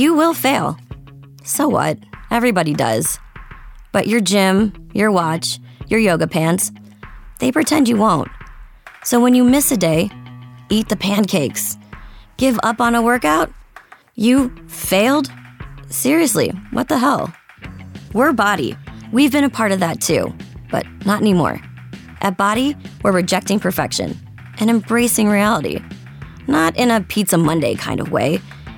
You will fail. So what? Everybody does. But your gym, your watch, your yoga pants, they pretend you won't. So when you miss a day, eat the pancakes. Give up on a workout? You failed? Seriously, what the hell? We're Body. We've been a part of that too, but not anymore. At Body, we're rejecting perfection and embracing reality. Not in a Pizza Monday kind of way,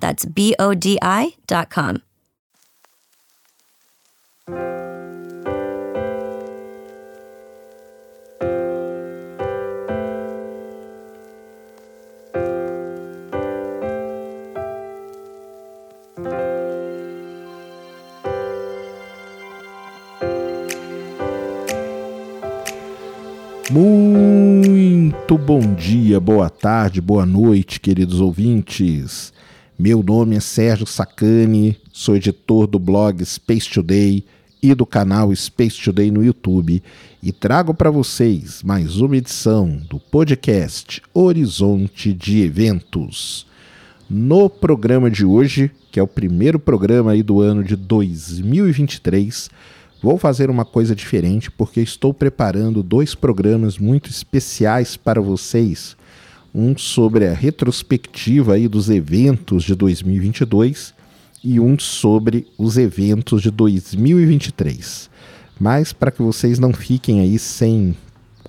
That's B O D I.com. Muito bom dia, boa tarde, boa noite, queridos ouvintes. Meu nome é Sérgio Sacani, sou editor do blog Space Today e do canal Space Today no YouTube e trago para vocês mais uma edição do podcast Horizonte de Eventos. No programa de hoje, que é o primeiro programa aí do ano de 2023, Vou fazer uma coisa diferente porque estou preparando dois programas muito especiais para vocês. Um sobre a retrospectiva aí dos eventos de 2022 e um sobre os eventos de 2023. Mas para que vocês não fiquem aí sem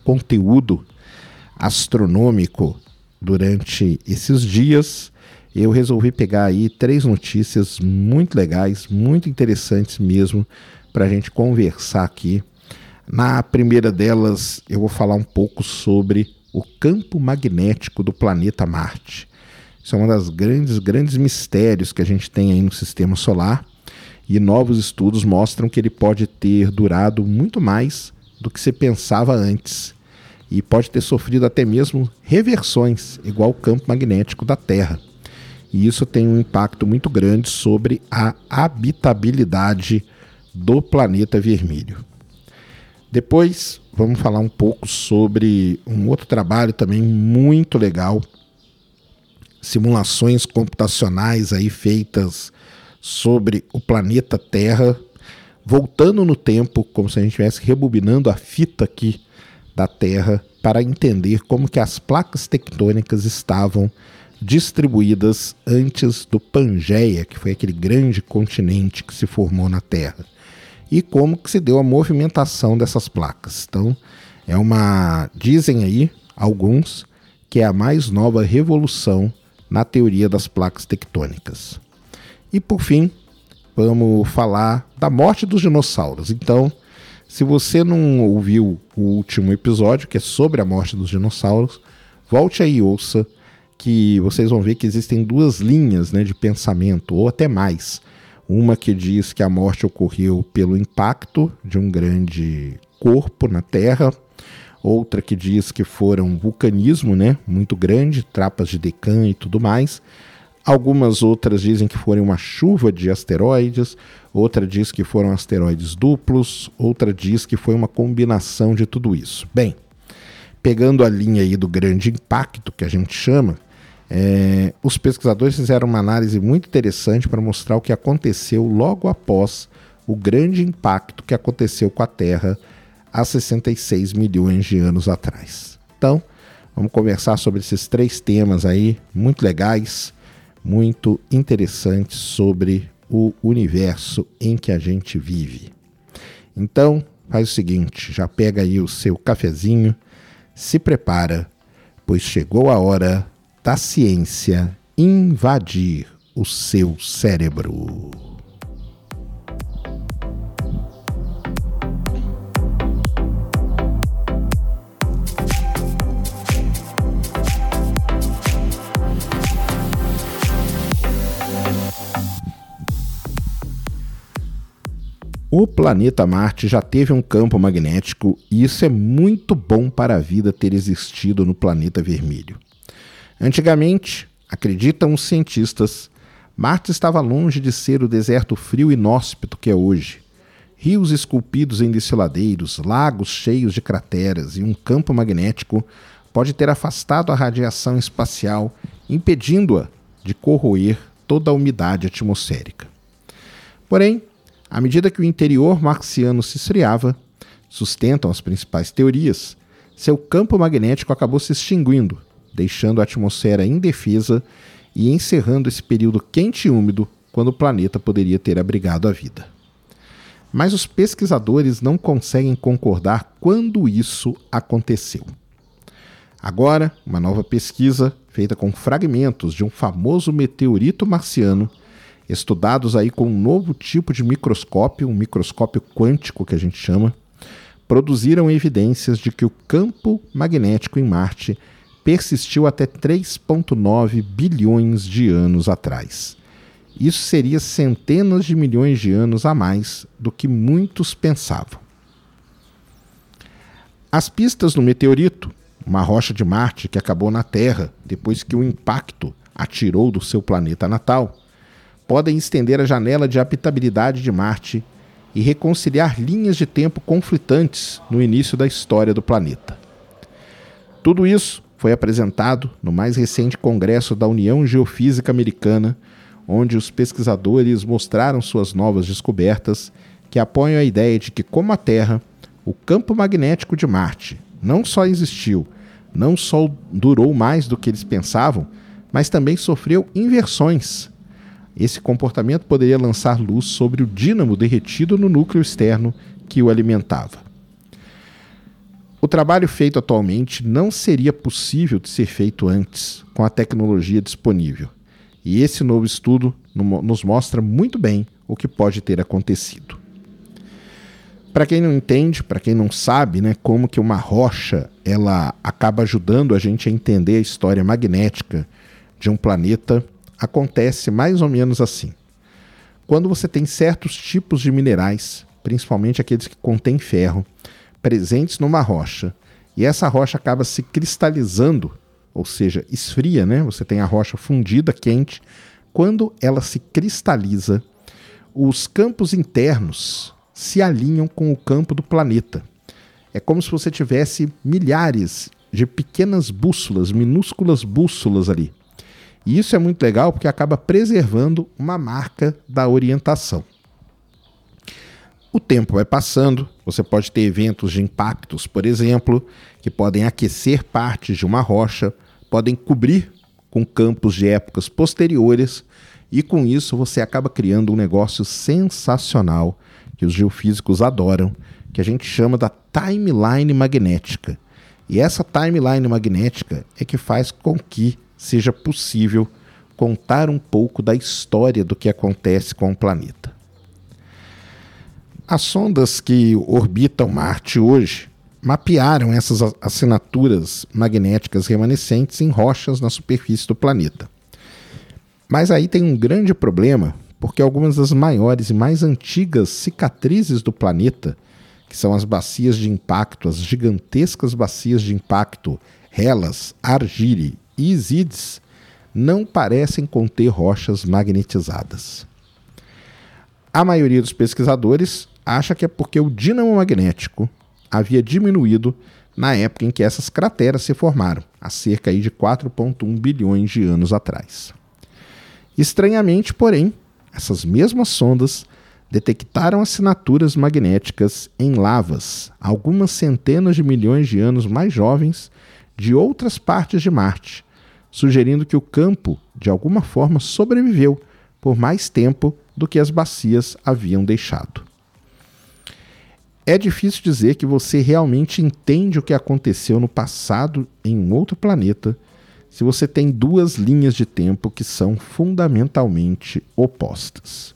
conteúdo astronômico durante esses dias, eu resolvi pegar aí três notícias muito legais, muito interessantes mesmo para a gente conversar aqui. Na primeira delas, eu vou falar um pouco sobre o campo magnético do planeta Marte. Isso é um dos grandes, grandes mistérios que a gente tem aí no sistema solar. E novos estudos mostram que ele pode ter durado muito mais do que se pensava antes. E pode ter sofrido até mesmo reversões, igual o campo magnético da Terra. E isso tem um impacto muito grande sobre a habitabilidade do planeta vermelho. Depois vamos falar um pouco sobre um outro trabalho também muito legal, simulações computacionais aí feitas sobre o planeta Terra, voltando no tempo, como se a gente estivesse rebobinando a fita aqui da Terra para entender como que as placas tectônicas estavam distribuídas antes do Pangeia, que foi aquele grande continente que se formou na Terra e como que se deu a movimentação dessas placas. Então, é uma, dizem aí alguns, que é a mais nova revolução na teoria das placas tectônicas. E por fim, vamos falar da morte dos dinossauros. Então, se você não ouviu o último episódio, que é sobre a morte dos dinossauros, volte aí e ouça, que vocês vão ver que existem duas linhas né, de pensamento, ou até mais, uma que diz que a morte ocorreu pelo impacto de um grande corpo na Terra, outra que diz que foram um vulcanismo né, muito grande, trapas de Deccan e tudo mais. Algumas outras dizem que foram uma chuva de asteroides, outra diz que foram asteroides duplos, outra diz que foi uma combinação de tudo isso. Bem, pegando a linha aí do grande impacto que a gente chama, é, os pesquisadores fizeram uma análise muito interessante para mostrar o que aconteceu logo após o grande impacto que aconteceu com a Terra há 66 milhões de anos atrás. Então, vamos conversar sobre esses três temas aí, muito legais, muito interessantes sobre o universo em que a gente vive. Então, faz o seguinte, já pega aí o seu cafezinho, se prepara, pois chegou a hora da ciência invadir o seu cérebro. O planeta Marte já teve um campo magnético e isso é muito bom para a vida ter existido no planeta vermelho. Antigamente, acreditam os cientistas, Marte estava longe de ser o deserto frio e inóspito que é hoje. Rios esculpidos em desfiladeiros, lagos cheios de crateras e um campo magnético pode ter afastado a radiação espacial, impedindo-a de corroer toda a umidade atmosférica. Porém, à medida que o interior marciano se esfriava, sustentam as principais teorias, seu campo magnético acabou se extinguindo, deixando a atmosfera indefesa e encerrando esse período quente e úmido quando o planeta poderia ter abrigado a vida. Mas os pesquisadores não conseguem concordar quando isso aconteceu. Agora, uma nova pesquisa, feita com fragmentos de um famoso meteorito marciano, estudados aí com um novo tipo de microscópio, um microscópio quântico que a gente chama, produziram evidências de que o campo magnético em Marte persistiu até 3,9 bilhões de anos atrás. Isso seria centenas de milhões de anos a mais do que muitos pensavam. As pistas do meteorito, uma rocha de Marte que acabou na Terra depois que o impacto atirou do seu planeta natal, podem estender a janela de habitabilidade de Marte e reconciliar linhas de tempo conflitantes no início da história do planeta. Tudo isso foi apresentado no mais recente congresso da União Geofísica Americana, onde os pesquisadores mostraram suas novas descobertas que apoiam a ideia de que, como a Terra, o campo magnético de Marte não só existiu, não só durou mais do que eles pensavam, mas também sofreu inversões esse comportamento poderia lançar luz sobre o dínamo derretido no núcleo externo que o alimentava. O trabalho feito atualmente não seria possível de ser feito antes, com a tecnologia disponível. E esse novo estudo nos mostra muito bem o que pode ter acontecido. Para quem não entende, para quem não sabe, né, como que uma rocha ela acaba ajudando a gente a entender a história magnética de um planeta, acontece mais ou menos assim. Quando você tem certos tipos de minerais, principalmente aqueles que contêm ferro, presentes numa rocha, e essa rocha acaba se cristalizando, ou seja, esfria, né? Você tem a rocha fundida, quente. Quando ela se cristaliza, os campos internos se alinham com o campo do planeta. É como se você tivesse milhares de pequenas bússolas, minúsculas bússolas ali. E isso é muito legal porque acaba preservando uma marca da orientação. O tempo vai passando, você pode ter eventos de impactos, por exemplo, que podem aquecer partes de uma rocha, podem cobrir com campos de épocas posteriores, e com isso você acaba criando um negócio sensacional que os geofísicos adoram, que a gente chama da timeline magnética. E essa timeline magnética é que faz com que seja possível contar um pouco da história do que acontece com o planeta. As sondas que orbitam Marte hoje mapearam essas assinaturas magnéticas remanescentes em rochas na superfície do planeta. Mas aí tem um grande problema, porque algumas das maiores e mais antigas cicatrizes do planeta, que são as bacias de impacto, as gigantescas bacias de impacto Hellas, Argire e Isides não parecem conter rochas magnetizadas. A maioria dos pesquisadores acha que é porque o dínamo magnético havia diminuído na época em que essas crateras se formaram, há cerca de 4,1 bilhões de anos atrás. Estranhamente, porém, essas mesmas sondas detectaram assinaturas magnéticas em lavas, algumas centenas de milhões de anos mais jovens, de outras partes de Marte, sugerindo que o campo, de alguma forma, sobreviveu por mais tempo do que as bacias haviam deixado. É difícil dizer que você realmente entende o que aconteceu no passado em um outro planeta se você tem duas linhas de tempo que são fundamentalmente opostas.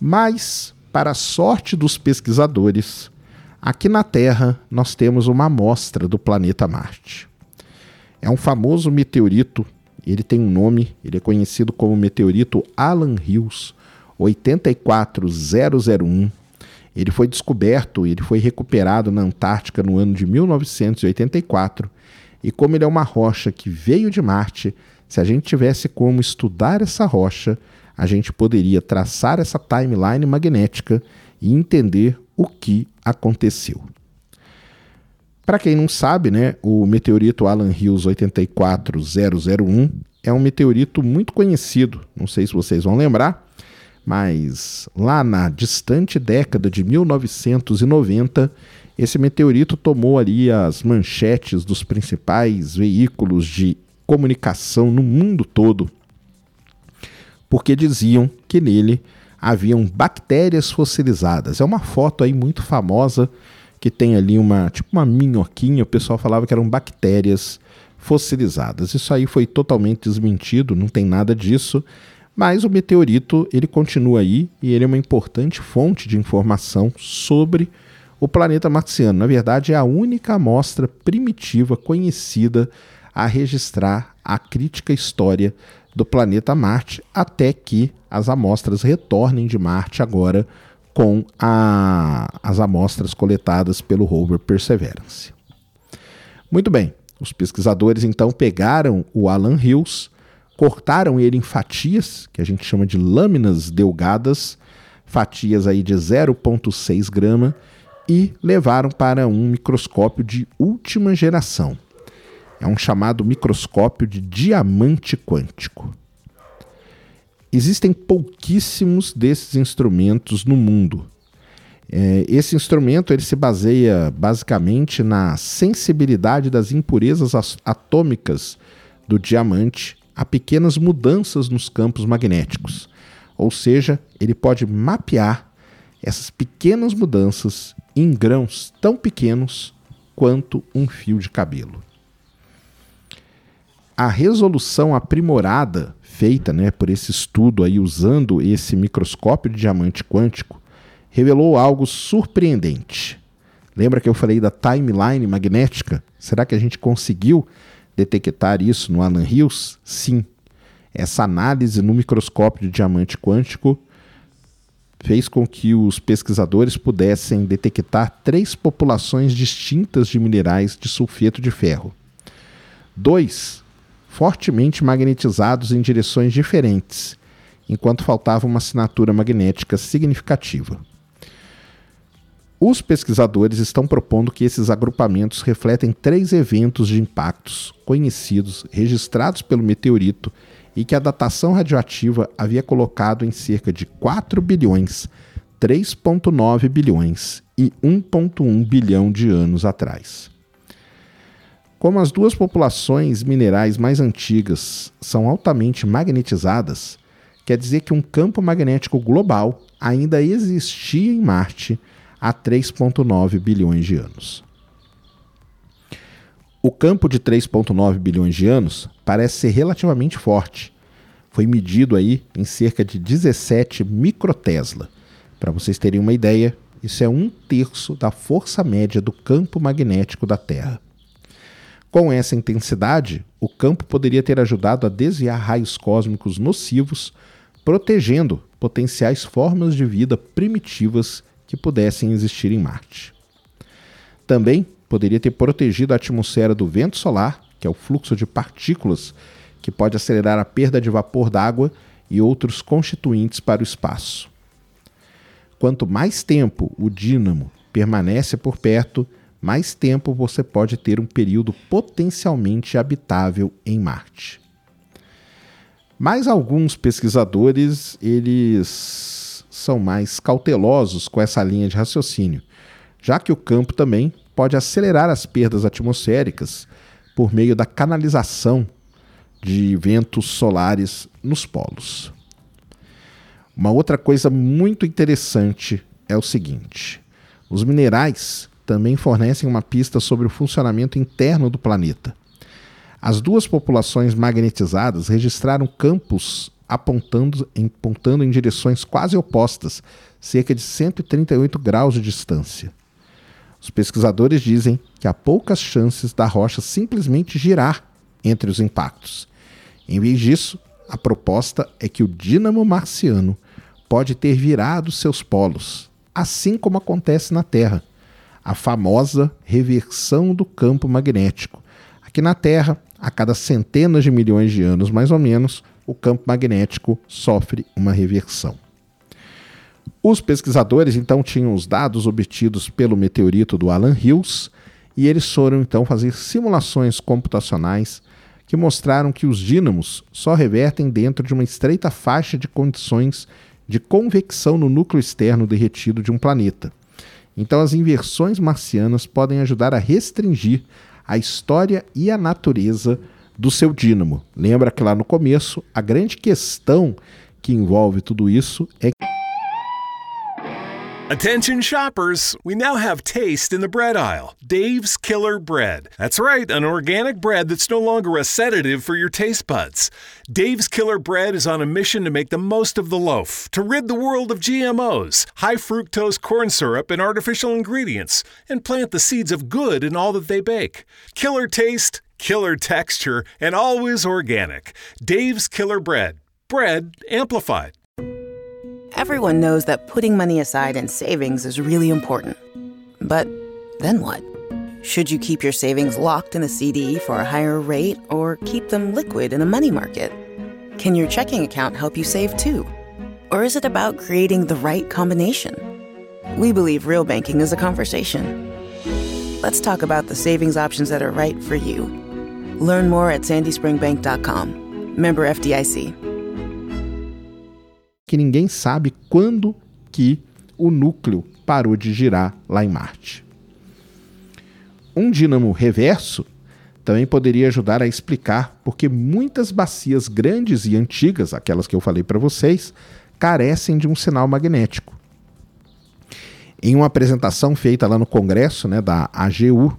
Mas, para a sorte dos pesquisadores, aqui na Terra nós temos uma amostra do planeta Marte. É um famoso meteorito, ele tem um nome, ele é conhecido como meteorito Alan Hills, 84001. Ele foi descoberto, ele foi recuperado na Antártica no ano de 1984. E como ele é uma rocha que veio de Marte, se a gente tivesse como estudar essa rocha, a gente poderia traçar essa timeline magnética e entender o que aconteceu. Para quem não sabe, né, o meteorito Alan Hills 84001 é um meteorito muito conhecido, não sei se vocês vão lembrar, mas lá na distante década de 1990, esse meteorito tomou ali as manchetes dos principais veículos de comunicação no mundo todo, porque diziam que nele haviam bactérias fossilizadas. É uma foto aí muito famosa que tem ali uma tipo uma minhoquinha, o pessoal falava que eram bactérias fossilizadas. Isso aí foi totalmente desmentido, não tem nada disso. Mas o meteorito ele continua aí e ele é uma importante fonte de informação sobre o planeta marciano. Na verdade, é a única amostra primitiva conhecida a registrar a crítica história do planeta Marte, até que as amostras retornem de Marte agora com a, as amostras coletadas pelo rover Perseverance. Muito bem, os pesquisadores então pegaram o Alan Hills, cortaram ele em fatias, que a gente chama de lâminas delgadas, fatias aí de 0,6 grama, e levaram para um microscópio de última geração. É um chamado microscópio de diamante quântico. Existem pouquíssimos desses instrumentos no mundo. É, esse instrumento ele se baseia basicamente na sensibilidade das impurezas atômicas do diamante a pequenas mudanças nos campos magnéticos. Ou seja, ele pode mapear essas pequenas mudanças em grãos tão pequenos quanto um fio de cabelo. A resolução aprimorada feita né, por esse estudo aí usando esse microscópio de diamante quântico revelou algo surpreendente. Lembra que eu falei da timeline magnética? Será que a gente conseguiu detectar isso no Alan Hills? Sim. Essa análise no microscópio de diamante quântico fez com que os pesquisadores pudessem detectar três populações distintas de minerais de sulfeto de ferro. Dois fortemente magnetizados em direções diferentes, enquanto faltava uma assinatura magnética significativa. Os pesquisadores estão propondo que esses agrupamentos refletem três eventos de impactos conhecidos, registrados pelo meteorito e que a datação radioativa havia colocado em cerca de 4 bilhões, 3,9 bilhões e 1,1 bilhão de anos atrás. Como as duas populações minerais mais antigas são altamente magnetizadas, quer dizer que um campo magnético global ainda existia em Marte há 3,9 bilhões de anos. O campo de 3,9 bilhões de anos parece ser relativamente forte. Foi medido aí em cerca de 17 microtesla. Para vocês terem uma ideia, isso é um terço da força média do campo magnético da Terra. Com essa intensidade, o campo poderia ter ajudado a desviar raios cósmicos nocivos, protegendo potenciais formas de vida primitivas que pudessem existir em Marte. Também poderia ter protegido a atmosfera do vento solar, que é o fluxo de partículas que pode acelerar a perda de vapor d'água e outros constituintes para o espaço. Quanto mais tempo o dínamo permanece por perto, mais tempo você pode ter um período potencialmente habitável em Marte. Mas alguns pesquisadores, eles são mais cautelosos com essa linha de raciocínio, já que o campo também pode acelerar as perdas atmosféricas por meio da canalização de ventos solares nos polos. Uma outra coisa muito interessante é o seguinte: os minerais também fornecem uma pista sobre o funcionamento interno do planeta. As duas populações magnetizadas registraram campos apontando, apontando em direções quase opostas, cerca de 138 graus de distância. Os pesquisadores dizem que há poucas chances da rocha simplesmente girar entre os impactos. Em vez disso, a proposta é que o dínamo marciano pode ter virado seus polos, assim como acontece na Terra, a famosa reversão do campo magnético. Aqui na Terra, a cada centenas de milhões de anos, mais ou menos, o campo magnético sofre uma reversão. Os pesquisadores então tinham os dados obtidos pelo meteorito do Alan Hills e eles foram então fazer simulações computacionais que mostraram que os dínamos só revertem dentro de uma estreita faixa de condições de convecção no núcleo externo derretido de um planeta. Então, as inversões marcianas podem ajudar a restringir a história e a natureza do seu dínamo. Lembra que lá no começo, a grande questão que envolve tudo isso é Attention shoppers, we now have taste in the bread aisle. Dave's Killer Bread. That's right, an organic bread that's no longer a sedative for your taste buds. Dave's Killer Bread is on a mission to make the most of the loaf, to rid the world of GMOs, high fructose corn syrup, and artificial ingredients, and plant the seeds of good in all that they bake. Killer taste, killer texture, and always organic. Dave's Killer Bread. Bread amplified. Everyone knows that putting money aside in savings is really important. But then what? Should you keep your savings locked in a CD for a higher rate or keep them liquid in a money market? Can your checking account help you save too? Or is it about creating the right combination? We believe real banking is a conversation. Let's talk about the savings options that are right for you. Learn more at sandyspringbank.com. Member FDIC. que ninguém sabe quando que o núcleo parou de girar lá em Marte. Um dínamo reverso também poderia ajudar a explicar porque muitas bacias grandes e antigas, aquelas que eu falei para vocês, carecem de um sinal magnético. Em uma apresentação feita lá no congresso né, da AGU,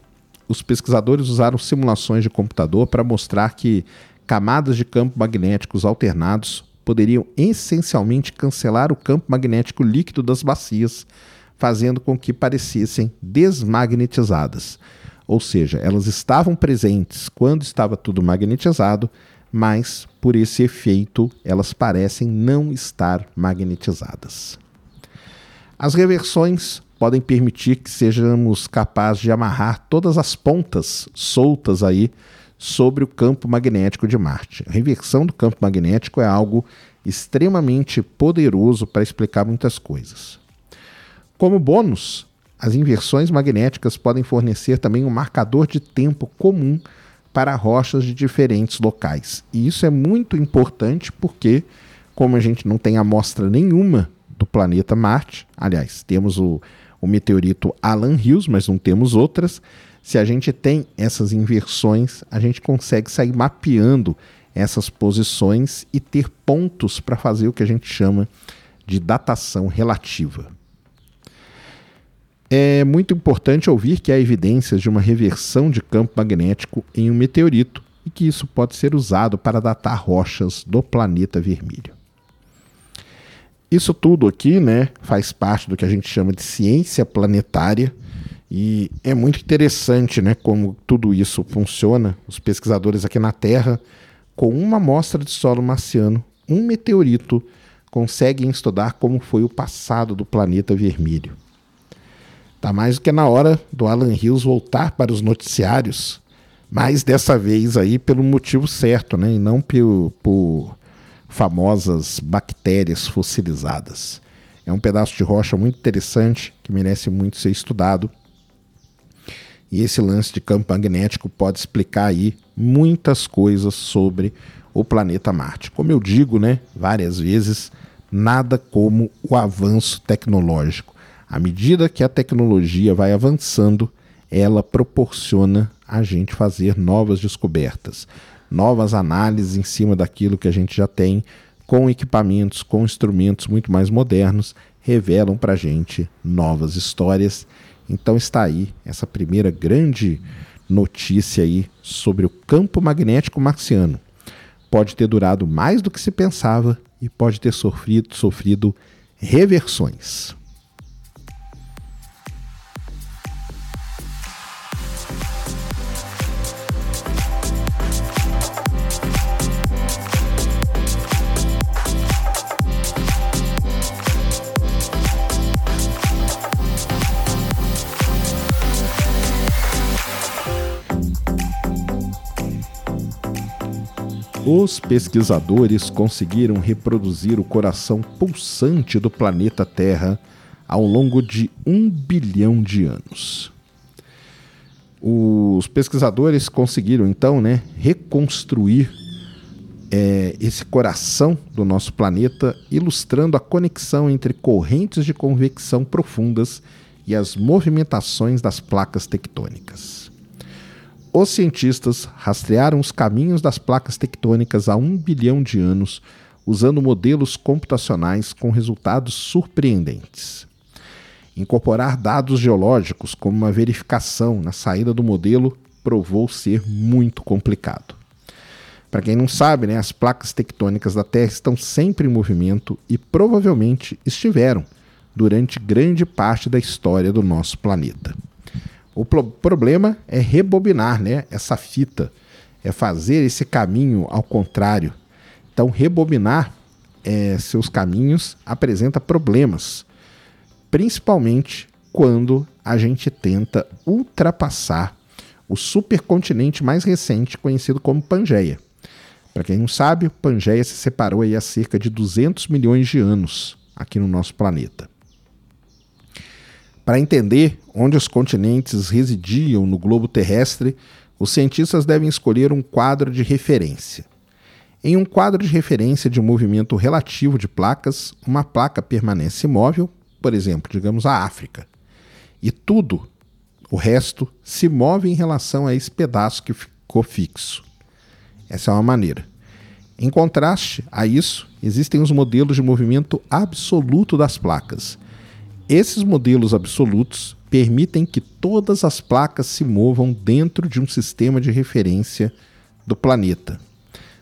os pesquisadores usaram simulações de computador para mostrar que camadas de campo magnéticos alternados poderiam essencialmente cancelar o campo magnético líquido das bacias, fazendo com que parecessem desmagnetizadas. Ou seja, elas estavam presentes quando estava tudo magnetizado, mas por esse efeito elas parecem não estar magnetizadas. As reversões podem permitir que sejamos capazes de amarrar todas as pontas soltas aí sobre o campo magnético de Marte. A reversão do campo magnético é algo extremamente poderoso para explicar muitas coisas. Como bônus, as inversões magnéticas podem fornecer também um marcador de tempo comum para rochas de diferentes locais. E isso é muito importante porque, como a gente não tem amostra nenhuma do planeta Marte, aliás, temos o, o meteorito Alan Hills, mas não temos outras, se a gente tem essas inversões, a gente consegue sair mapeando essas posições e ter pontos para fazer o que a gente chama de datação relativa. É muito importante ouvir que há evidências de uma reversão de campo magnético em um meteorito e que isso pode ser usado para datar rochas do planeta vermelho. Isso tudo aqui né, faz parte do que a gente chama de ciência planetária e é muito interessante né, como tudo isso funciona. Os pesquisadores aqui na Terra, com uma amostra de solo marciano, um meteorito, conseguem estudar como foi o passado do planeta vermelho. Tá mais do que na hora do Alan Hills voltar para os noticiários, mas dessa vez aí pelo motivo certo, né, e não por, por famosas bactérias fossilizadas. É um pedaço de rocha muito interessante que merece muito ser estudado e esse lance de campo magnético pode explicar aí muitas coisas sobre o planeta Marte. Como eu digo, né, várias vezes, nada como o avanço tecnológico. À medida que a tecnologia vai avançando, ela proporciona a gente fazer novas descobertas, novas análises em cima daquilo que a gente já tem, com equipamentos, com instrumentos muito mais modernos, revelam para a gente novas histórias então está aí essa primeira grande notícia aí sobre o campo magnético marciano. Pode ter durado mais do que se pensava e pode ter sofrido, sofrido reversões. Os pesquisadores conseguiram reproduzir o coração pulsante do planeta Terra ao longo de um bilhão de anos. Os pesquisadores conseguiram então né, reconstruir é, esse coração do nosso planeta, ilustrando a conexão entre correntes de convecção profundas e as movimentações das placas tectônicas. Os cientistas rastrearam os caminhos das placas tectônicas há um bilhão de anos, usando modelos computacionais com resultados surpreendentes. Incorporar dados geológicos como uma verificação na saída do modelo provou ser muito complicado. Para quem não sabe, né, as placas tectônicas da Terra estão sempre em movimento e provavelmente estiveram durante grande parte da história do nosso planeta. O pro problema é rebobinar né, essa fita, é fazer esse caminho ao contrário. Então, rebobinar é, seus caminhos apresenta problemas, principalmente quando a gente tenta ultrapassar o supercontinente mais recente, conhecido como Pangeia. Para quem não sabe, Pangeia se separou aí há cerca de 200 milhões de anos aqui no nosso planeta. Para entender onde os continentes residiam no globo terrestre, os cientistas devem escolher um quadro de referência. Em um quadro de referência de movimento relativo de placas, uma placa permanece imóvel, por exemplo, digamos a África, e tudo, o resto, se move em relação a esse pedaço que ficou fixo. Essa é uma maneira. Em contraste a isso, existem os modelos de movimento absoluto das placas, esses modelos absolutos permitem que todas as placas se movam dentro de um sistema de referência do planeta,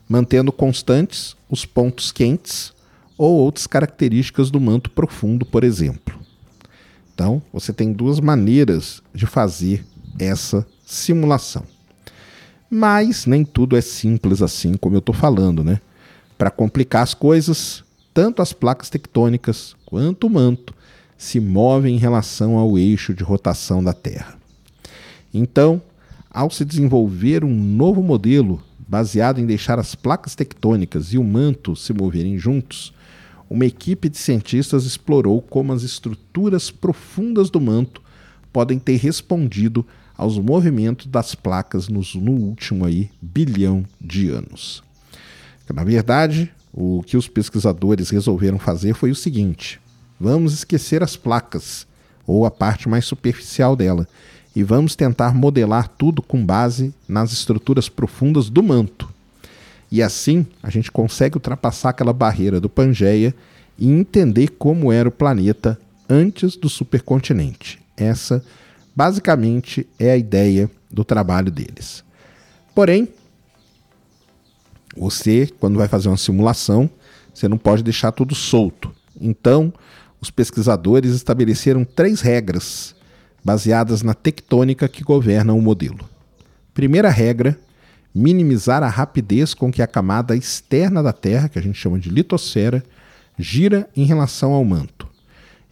mantendo constantes os pontos quentes ou outras características do manto profundo, por exemplo. Então, você tem duas maneiras de fazer essa simulação. Mas nem tudo é simples assim como eu estou falando, né? Para complicar as coisas, tanto as placas tectônicas quanto o manto se move em relação ao eixo de rotação da Terra. Então, ao se desenvolver um novo modelo baseado em deixar as placas tectônicas e o manto se moverem juntos, uma equipe de cientistas explorou como as estruturas profundas do manto podem ter respondido aos movimentos das placas nos, no último aí, bilhão de anos. Na verdade, o que os pesquisadores resolveram fazer foi o seguinte: Vamos esquecer as placas, ou a parte mais superficial dela, e vamos tentar modelar tudo com base nas estruturas profundas do manto. E assim a gente consegue ultrapassar aquela barreira do Pangeia e entender como era o planeta antes do supercontinente. Essa, basicamente, é a ideia do trabalho deles. Porém, você, quando vai fazer uma simulação, você não pode deixar tudo solto. Então, os pesquisadores estabeleceram três regras baseadas na tectônica que governa o modelo. Primeira regra: minimizar a rapidez com que a camada externa da Terra, que a gente chama de litosfera, gira em relação ao manto.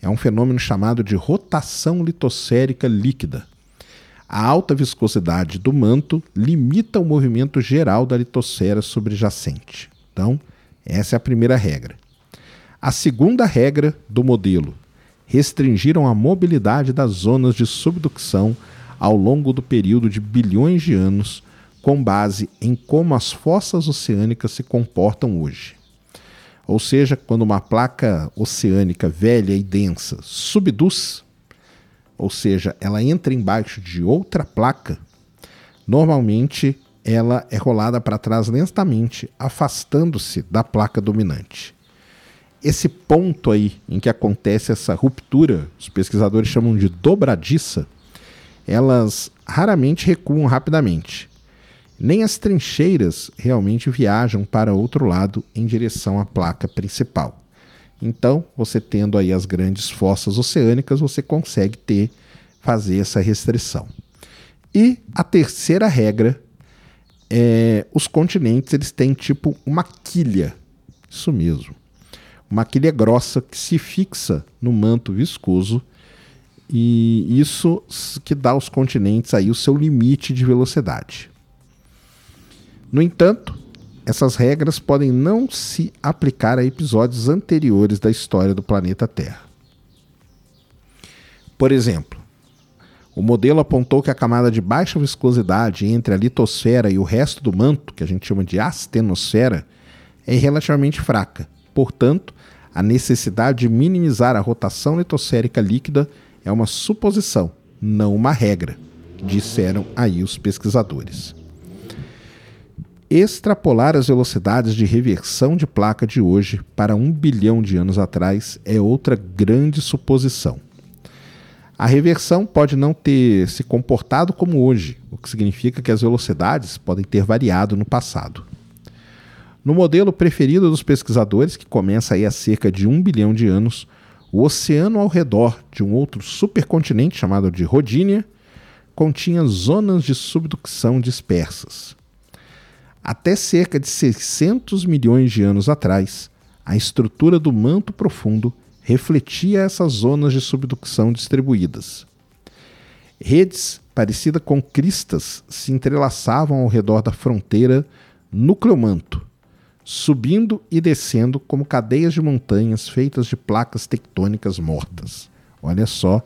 É um fenômeno chamado de rotação litosférica líquida. A alta viscosidade do manto limita o movimento geral da litosfera sobrejacente. Então, essa é a primeira regra. A segunda regra do modelo restringiram a mobilidade das zonas de subducção ao longo do período de bilhões de anos, com base em como as fossas oceânicas se comportam hoje. Ou seja, quando uma placa oceânica velha e densa subduz, ou seja, ela entra embaixo de outra placa, normalmente ela é rolada para trás lentamente, afastando-se da placa dominante esse ponto aí em que acontece essa ruptura, os pesquisadores chamam de dobradiça, elas raramente recuam rapidamente. Nem as trincheiras realmente viajam para outro lado em direção à placa principal. Então, você tendo aí as grandes fossas oceânicas, você consegue ter fazer essa restrição. E a terceira regra é os continentes eles têm tipo uma quilha. Isso mesmo uma quilha grossa que se fixa no manto viscoso e isso que dá aos continentes aí o seu limite de velocidade. No entanto, essas regras podem não se aplicar a episódios anteriores da história do planeta Terra. Por exemplo, o modelo apontou que a camada de baixa viscosidade entre a litosfera e o resto do manto, que a gente chama de astenosfera, é relativamente fraca. Portanto, a necessidade de minimizar a rotação litosférica líquida é uma suposição, não uma regra, disseram aí os pesquisadores. Extrapolar as velocidades de reversão de placa de hoje para um bilhão de anos atrás é outra grande suposição. A reversão pode não ter se comportado como hoje, o que significa que as velocidades podem ter variado no passado. No modelo preferido dos pesquisadores, que começa aí há cerca de um bilhão de anos, o oceano ao redor de um outro supercontinente chamado de Rodínia continha zonas de subducção dispersas. Até cerca de 600 milhões de anos atrás, a estrutura do manto profundo refletia essas zonas de subducção distribuídas. Redes parecidas com cristas se entrelaçavam ao redor da fronteira nucleomanto, subindo e descendo como cadeias de montanhas feitas de placas tectônicas mortas. Olha só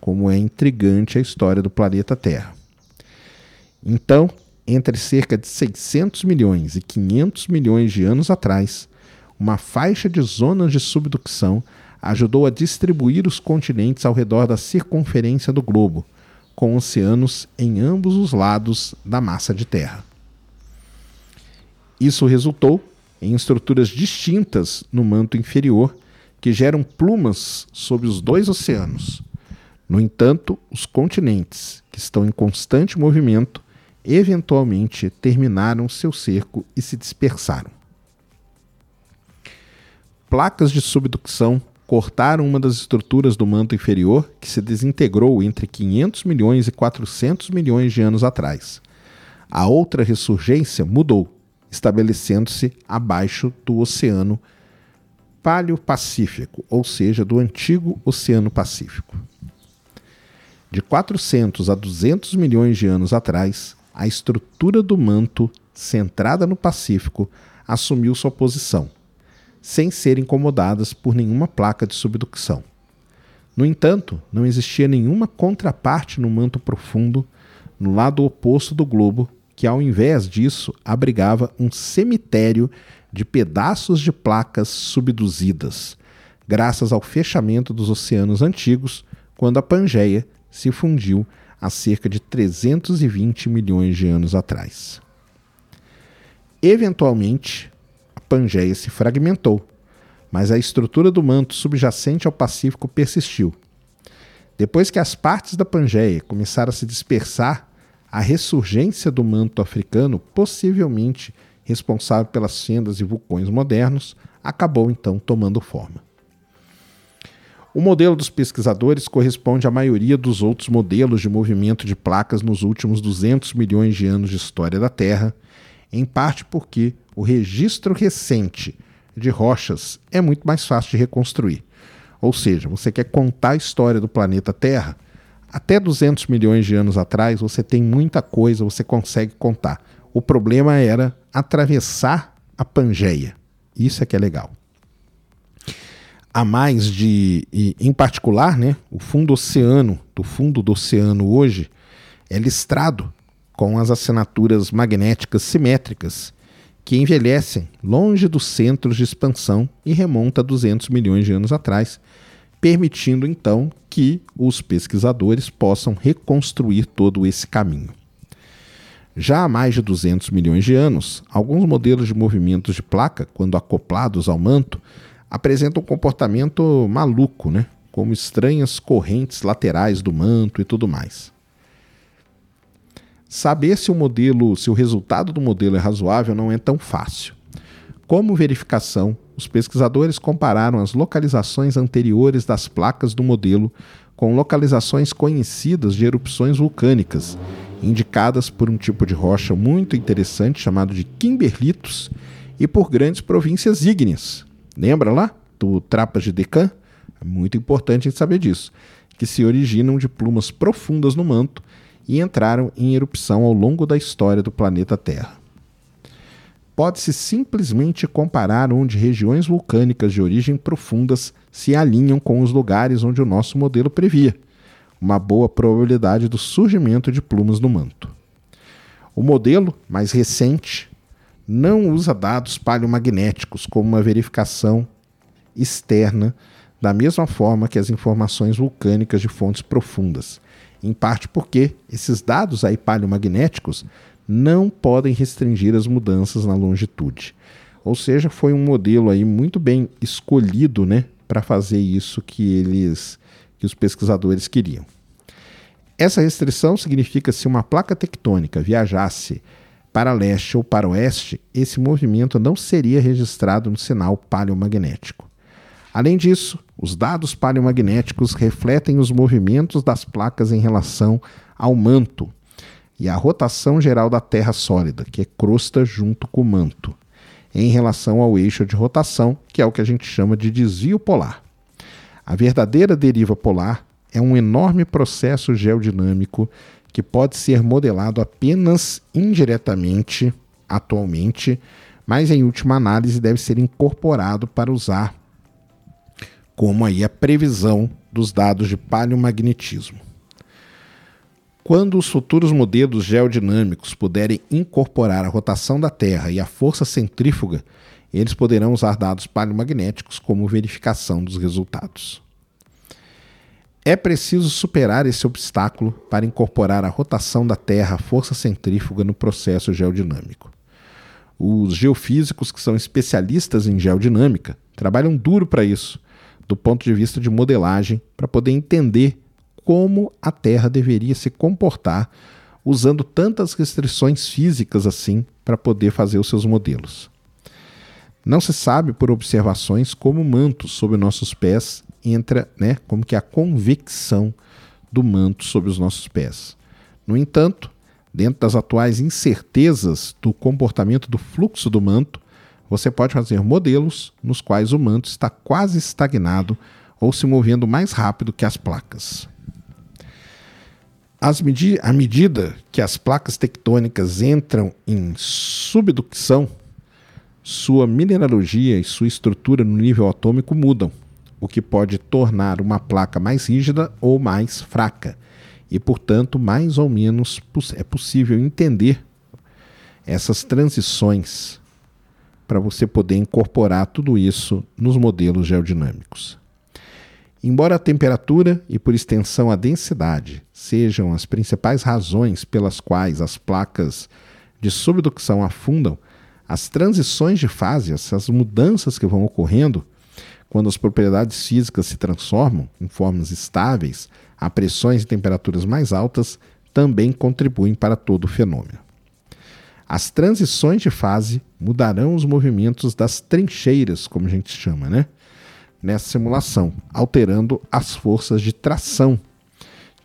como é intrigante a história do planeta Terra. Então, entre cerca de 600 milhões e 500 milhões de anos atrás, uma faixa de zonas de subducção ajudou a distribuir os continentes ao redor da circunferência do globo, com oceanos em ambos os lados da massa de terra. Isso resultou em estruturas distintas no manto inferior que geram plumas sobre os dois oceanos. No entanto, os continentes, que estão em constante movimento, eventualmente terminaram seu cerco e se dispersaram. Placas de subducção cortaram uma das estruturas do manto inferior que se desintegrou entre 500 milhões e 400 milhões de anos atrás. A outra ressurgência mudou, estabelecendo-se abaixo do Oceano Paleopacífico, ou seja, do antigo Oceano Pacífico. De 400 a 200 milhões de anos atrás, a estrutura do manto, centrada no Pacífico, assumiu sua posição sem ser incomodadas por nenhuma placa de subducção. No entanto, não existia nenhuma contraparte no manto profundo, no lado oposto do globo, que ao invés disso abrigava um cemitério de pedaços de placas subduzidas, graças ao fechamento dos oceanos antigos, quando a Pangeia se fundiu há cerca de 320 milhões de anos atrás. Eventualmente, Pangeia se fragmentou, mas a estrutura do manto subjacente ao Pacífico persistiu. Depois que as partes da Pangeia começaram a se dispersar, a ressurgência do manto africano, possivelmente responsável pelas fendas e vulcões modernos, acabou então tomando forma. O modelo dos pesquisadores corresponde à maioria dos outros modelos de movimento de placas nos últimos 200 milhões de anos de história da Terra, em parte porque o registro recente de rochas é muito mais fácil de reconstruir. Ou seja, você quer contar a história do planeta Terra, até 200 milhões de anos atrás você tem muita coisa, você consegue contar. O problema era atravessar a Pangeia. Isso é que é legal. A mais de, em particular, né, o fundo oceano, do fundo do oceano hoje, é listrado com as assinaturas magnéticas simétricas que envelhecem longe dos centros de expansão e remonta a 200 milhões de anos atrás, permitindo então que os pesquisadores possam reconstruir todo esse caminho. Já há mais de 200 milhões de anos, alguns modelos de movimentos de placa, quando acoplados ao manto, apresentam um comportamento maluco, né? como estranhas correntes laterais do manto e tudo mais. Saber se o modelo, se o resultado do modelo é razoável não é tão fácil. Como verificação, os pesquisadores compararam as localizações anteriores das placas do modelo com localizações conhecidas de erupções vulcânicas, indicadas por um tipo de rocha muito interessante chamado de Kimberlitos e por grandes províncias ígneas. Lembra lá do Trapas de Deccan? É muito importante saber disso, que se originam de plumas profundas no manto e entraram em erupção ao longo da história do planeta Terra. Pode-se simplesmente comparar onde regiões vulcânicas de origem profundas se alinham com os lugares onde o nosso modelo previa, uma boa probabilidade do surgimento de plumas no manto. O modelo, mais recente, não usa dados paleomagnéticos como uma verificação externa, da mesma forma que as informações vulcânicas de fontes profundas, em parte porque esses dados aí paleomagnéticos não podem restringir as mudanças na longitude. Ou seja, foi um modelo aí muito bem escolhido, né, para fazer isso que eles que os pesquisadores queriam. Essa restrição significa se uma placa tectônica viajasse para leste ou para oeste, esse movimento não seria registrado no sinal paleomagnético. Além disso, os dados paleomagnéticos refletem os movimentos das placas em relação ao manto e a rotação geral da Terra sólida, que é crosta junto com o manto, em relação ao eixo de rotação, que é o que a gente chama de desvio polar. A verdadeira deriva polar é um enorme processo geodinâmico que pode ser modelado apenas indiretamente atualmente, mas em última análise deve ser incorporado para usar como aí a previsão dos dados de paleomagnetismo. Quando os futuros modelos geodinâmicos puderem incorporar a rotação da Terra e a força centrífuga, eles poderão usar dados paleomagnéticos como verificação dos resultados. É preciso superar esse obstáculo para incorporar a rotação da Terra à força centrífuga no processo geodinâmico. Os geofísicos que são especialistas em geodinâmica trabalham duro para isso, do ponto de vista de modelagem, para poder entender como a Terra deveria se comportar usando tantas restrições físicas assim para poder fazer os seus modelos. Não se sabe por observações como manto sob nossos pés entra, né, como que a convecção do manto sobre os nossos pés. No entanto, dentro das atuais incertezas do comportamento do fluxo do manto, você pode fazer modelos nos quais o manto está quase estagnado ou se movendo mais rápido que as placas. Medi à medida que as placas tectônicas entram em subducção, sua mineralogia e sua estrutura no nível atômico mudam, o que pode tornar uma placa mais rígida ou mais fraca, e, portanto, mais ou menos é possível entender essas transições para você poder incorporar tudo isso nos modelos geodinâmicos. Embora a temperatura e, por extensão, a densidade sejam as principais razões pelas quais as placas de subducção afundam, as transições de fase, essas mudanças que vão ocorrendo, quando as propriedades físicas se transformam em formas estáveis a pressões e temperaturas mais altas, também contribuem para todo o fenômeno. As transições de fase mudarão os movimentos das trincheiras, como a gente chama, né? Nessa simulação, alterando as forças de tração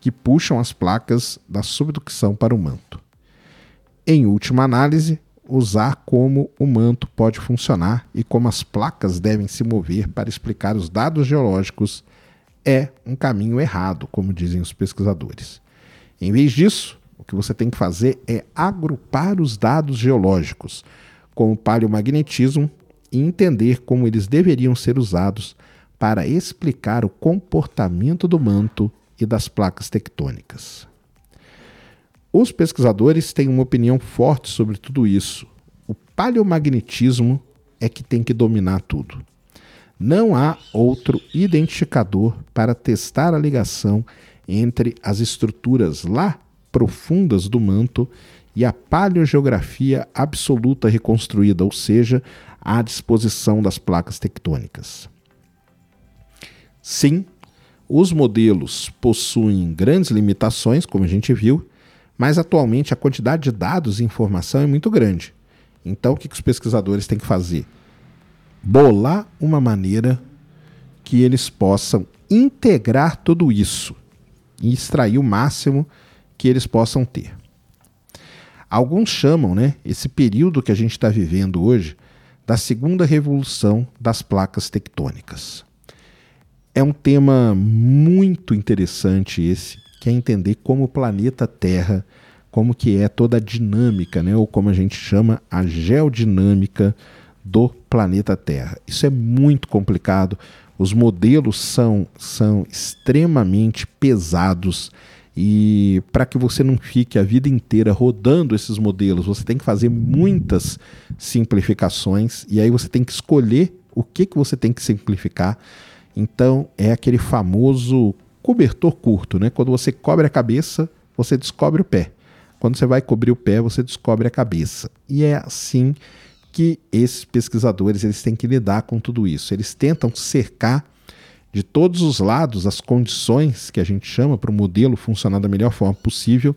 que puxam as placas da subducção para o manto. Em última análise, usar como o manto pode funcionar e como as placas devem se mover para explicar os dados geológicos é um caminho errado, como dizem os pesquisadores. Em vez disso, o que você tem que fazer é agrupar os dados geológicos, como o paleomagnetismo, e entender como eles deveriam ser usados para explicar o comportamento do manto e das placas tectônicas. Os pesquisadores têm uma opinião forte sobre tudo isso. O paleomagnetismo é que tem que dominar tudo. Não há outro identificador para testar a ligação entre as estruturas lá profundas do manto e a paleogeografia absoluta reconstruída, ou seja, a disposição das placas tectônicas. Sim, os modelos possuem grandes limitações, como a gente viu, mas atualmente a quantidade de dados e informação é muito grande. Então, o que, os pesquisadores têm que fazer? Bolar uma maneira que eles possam integrar tudo isso e extrair o máximo que eles possam ter. Alguns chamam né, esse período que a gente está vivendo hoje da segunda revolução das placas tectônicas. É um tema muito interessante esse, que é entender como o planeta Terra como que é toda a dinâmica, né, ou como a gente chama a geodinâmica do planeta Terra. Isso é muito complicado. Os modelos são, são extremamente pesados e para que você não fique a vida inteira rodando esses modelos, você tem que fazer muitas simplificações e aí você tem que escolher o que, que você tem que simplificar. Então é aquele famoso cobertor curto, né? Quando você cobre a cabeça, você descobre o pé. Quando você vai cobrir o pé, você descobre a cabeça. E é assim que esses pesquisadores eles têm que lidar com tudo isso. Eles tentam cercar de todos os lados as condições que a gente chama para o modelo funcionar da melhor forma possível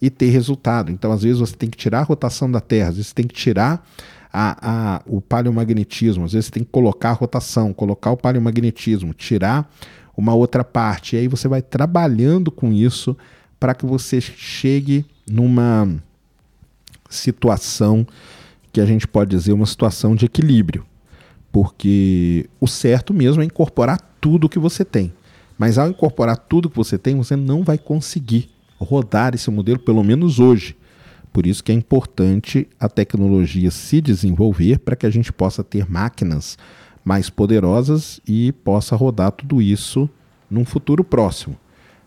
e ter resultado. Então, às vezes, você tem que tirar a rotação da Terra, às vezes, você tem que tirar a, a, o paleomagnetismo, às vezes, você tem que colocar a rotação, colocar o paleomagnetismo, tirar uma outra parte. E aí você vai trabalhando com isso para que você chegue numa situação que a gente pode dizer uma situação de equilíbrio. Porque o certo mesmo é incorporar tudo que você tem. Mas ao incorporar tudo que você tem, você não vai conseguir rodar esse modelo, pelo menos hoje. Por isso que é importante a tecnologia se desenvolver para que a gente possa ter máquinas mais poderosas e possa rodar tudo isso num futuro próximo.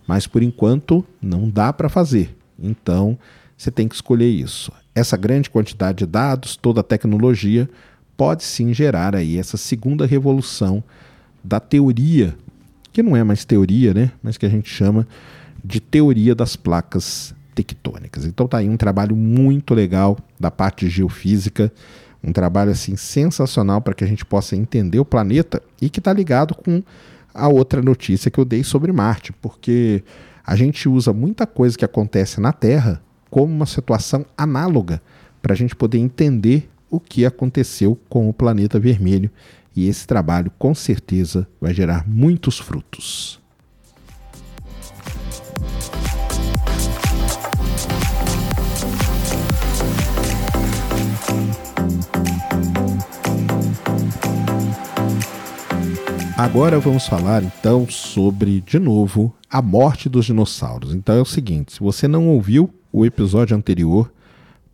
Mas por enquanto não dá para fazer. Então você tem que escolher isso. Essa grande quantidade de dados, toda a tecnologia, pode sim gerar aí essa segunda revolução da teoria, que não é mais teoria, né, mas que a gente chama de teoria das placas tectônicas. Então tá aí um trabalho muito legal da parte de geofísica, um trabalho assim sensacional para que a gente possa entender o planeta e que está ligado com a outra notícia que eu dei sobre Marte, porque a gente usa muita coisa que acontece na Terra como uma situação análoga para a gente poder entender o que aconteceu com o planeta vermelho. E esse trabalho, com certeza, vai gerar muitos frutos. Agora vamos falar então sobre, de novo, a morte dos dinossauros. Então é o seguinte: se você não ouviu o episódio anterior,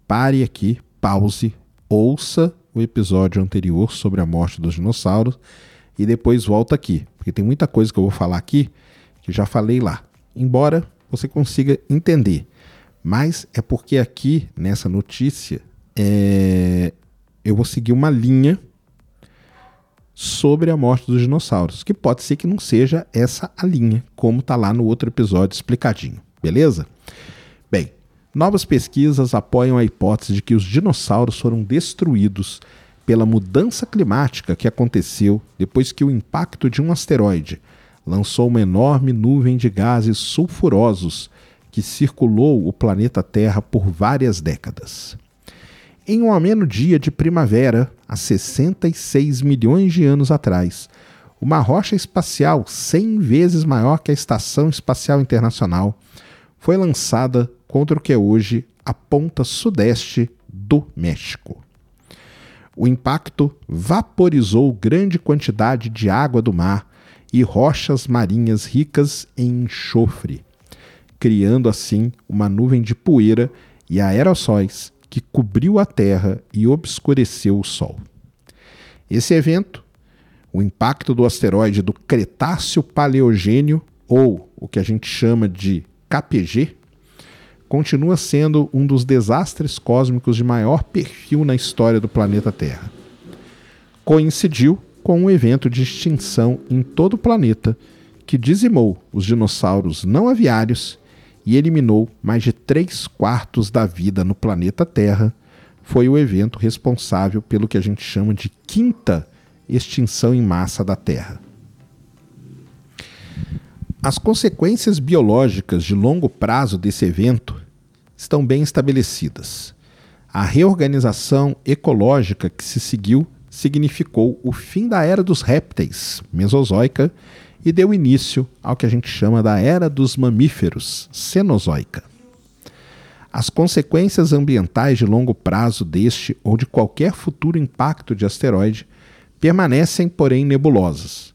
pare aqui, pause, ouça o episódio anterior sobre a morte dos dinossauros e depois volta aqui, porque tem muita coisa que eu vou falar aqui que já falei lá. Embora você consiga entender, mas é porque aqui nessa notícia é... eu vou seguir uma linha sobre a morte dos dinossauros, que pode ser que não seja essa a linha, como está lá no outro episódio explicadinho, beleza? Bem, Novas pesquisas apoiam a hipótese de que os dinossauros foram destruídos pela mudança climática que aconteceu depois que o impacto de um asteroide lançou uma enorme nuvem de gases sulfurosos que circulou o planeta Terra por várias décadas. Em um ameno dia de primavera, há 66 milhões de anos atrás, uma rocha espacial 100 vezes maior que a Estação Espacial Internacional foi lançada contra o que é hoje a ponta sudeste do México. O impacto vaporizou grande quantidade de água do mar e rochas marinhas ricas em enxofre, criando assim uma nuvem de poeira e aerossóis que cobriu a Terra e obscureceu o Sol. Esse evento, o impacto do asteroide do Cretáceo Paleogênio, ou o que a gente chama de KPG, continua sendo um dos desastres cósmicos de maior perfil na história do planeta Terra. Coincidiu com um evento de extinção em todo o planeta que dizimou os dinossauros não aviários e eliminou mais de três quartos da vida no planeta Terra. Foi o evento responsável pelo que a gente chama de quinta extinção em massa da Terra. As consequências biológicas de longo prazo desse evento estão bem estabelecidas. A reorganização ecológica que se seguiu significou o fim da era dos répteis, mesozoica, e deu início ao que a gente chama da era dos mamíferos, cenozoica. As consequências ambientais de longo prazo deste ou de qualquer futuro impacto de asteroide permanecem, porém, nebulosas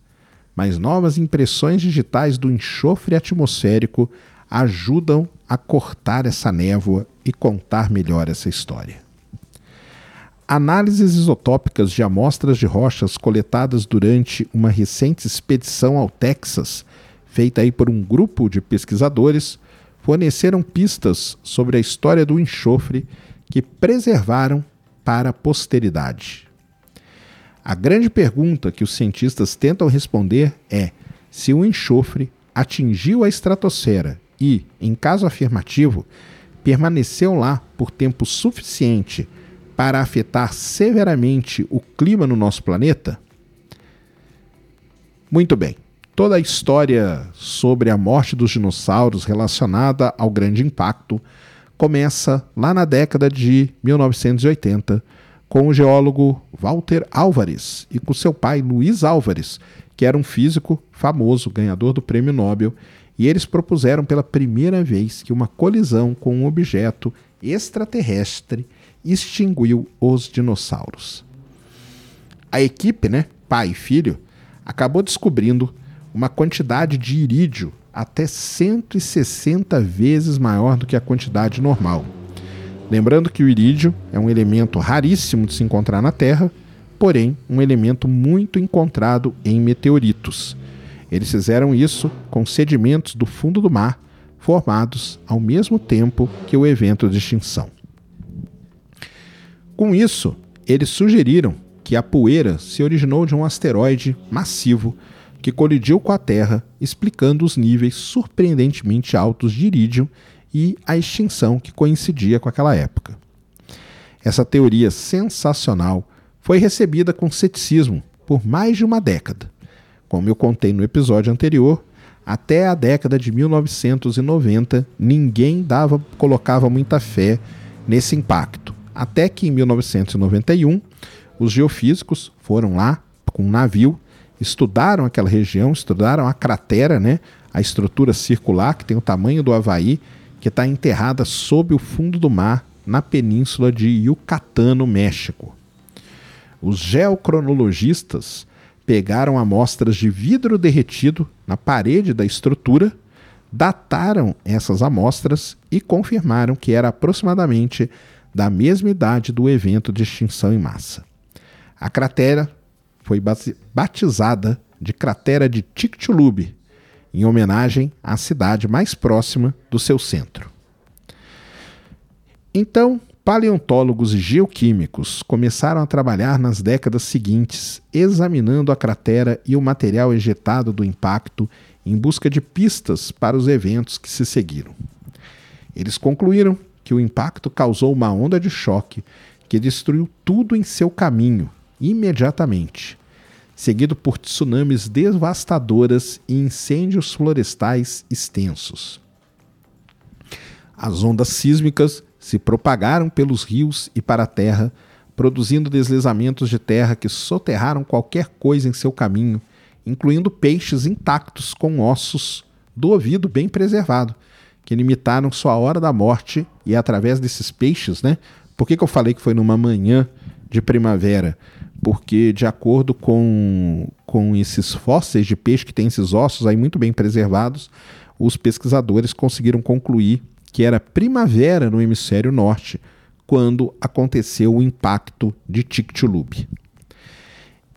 mas novas impressões digitais do enxofre atmosférico ajudam a cortar essa névoa e contar melhor essa história. Análises isotópicas de amostras de rochas coletadas durante uma recente expedição ao Texas, feita aí por um grupo de pesquisadores, forneceram pistas sobre a história do enxofre que preservaram para a posteridade. A grande pergunta que os cientistas tentam responder é se o enxofre atingiu a estratosfera e, em caso afirmativo, permaneceu lá por tempo suficiente para afetar severamente o clima no nosso planeta? Muito bem. Toda a história sobre a morte dos dinossauros relacionada ao grande impacto começa lá na década de 1980 com o geólogo Walter Álvares e com seu pai Luiz Álvares, que era um físico famoso, ganhador do Prêmio Nobel, e eles propuseram pela primeira vez que uma colisão com um objeto extraterrestre extinguiu os dinossauros. A equipe, né, pai e filho, acabou descobrindo uma quantidade de irídio até 160 vezes maior do que a quantidade normal. Lembrando que o irídio é um elemento raríssimo de se encontrar na Terra, porém um elemento muito encontrado em meteoritos. Eles fizeram isso com sedimentos do fundo do mar formados ao mesmo tempo que o evento de extinção. Com isso, eles sugeriram que a poeira se originou de um asteroide massivo que colidiu com a Terra, explicando os níveis surpreendentemente altos de irídio e a extinção que coincidia com aquela época. Essa teoria sensacional foi recebida com ceticismo por mais de uma década. Como eu contei no episódio anterior, até a década de 1990 ninguém dava colocava muita fé nesse impacto. Até que em 1991 os geofísicos foram lá com um navio estudaram aquela região, estudaram a cratera, né? a estrutura circular que tem o tamanho do Havaí, que está enterrada sob o fundo do mar na península de Yucatán, no México. Os geocronologistas pegaram amostras de vidro derretido na parede da estrutura, dataram essas amostras e confirmaram que era aproximadamente da mesma idade do evento de extinção em massa. A cratera foi batizada de cratera de Chicxulub, em homenagem à cidade mais próxima do seu centro. Então, paleontólogos e geoquímicos começaram a trabalhar nas décadas seguintes, examinando a cratera e o material ejetado do impacto em busca de pistas para os eventos que se seguiram. Eles concluíram que o impacto causou uma onda de choque que destruiu tudo em seu caminho, imediatamente, seguido por tsunamis devastadoras e incêndios florestais extensos. As ondas sísmicas se propagaram pelos rios e para a terra, produzindo deslizamentos de terra que soterraram qualquer coisa em seu caminho, incluindo peixes intactos com ossos do ouvido bem preservado, que limitaram sua hora da morte e através desses peixes, né? Por que, que eu falei que foi numa manhã de primavera? porque de acordo com, com esses fósseis de peixe que têm esses ossos aí muito bem preservados, os pesquisadores conseguiram concluir que era primavera no hemisfério norte quando aconteceu o impacto de Chicxulub.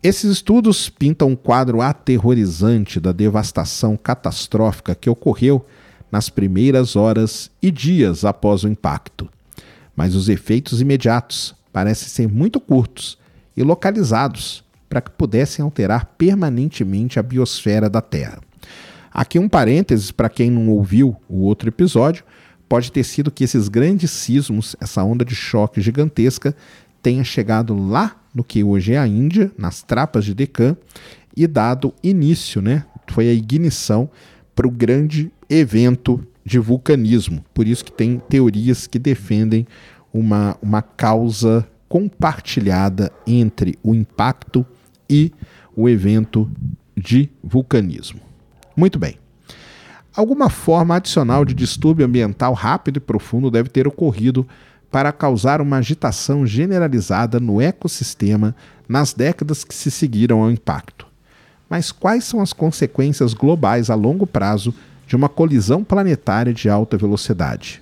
Esses estudos pintam um quadro aterrorizante da devastação catastrófica que ocorreu nas primeiras horas e dias após o impacto. Mas os efeitos imediatos parecem ser muito curtos e localizados para que pudessem alterar permanentemente a biosfera da Terra. Aqui um parênteses para quem não ouviu o outro episódio, pode ter sido que esses grandes sismos, essa onda de choque gigantesca, tenha chegado lá no que hoje é a Índia, nas trapas de Deccan, e dado início, né? Foi a ignição para o grande evento de vulcanismo. Por isso que tem teorias que defendem uma, uma causa compartilhada entre o impacto e o evento de vulcanismo. Muito bem. Alguma forma adicional de distúrbio ambiental rápido e profundo deve ter ocorrido para causar uma agitação generalizada no ecossistema nas décadas que se seguiram ao impacto. Mas quais são as consequências globais a longo prazo de uma colisão planetária de alta velocidade.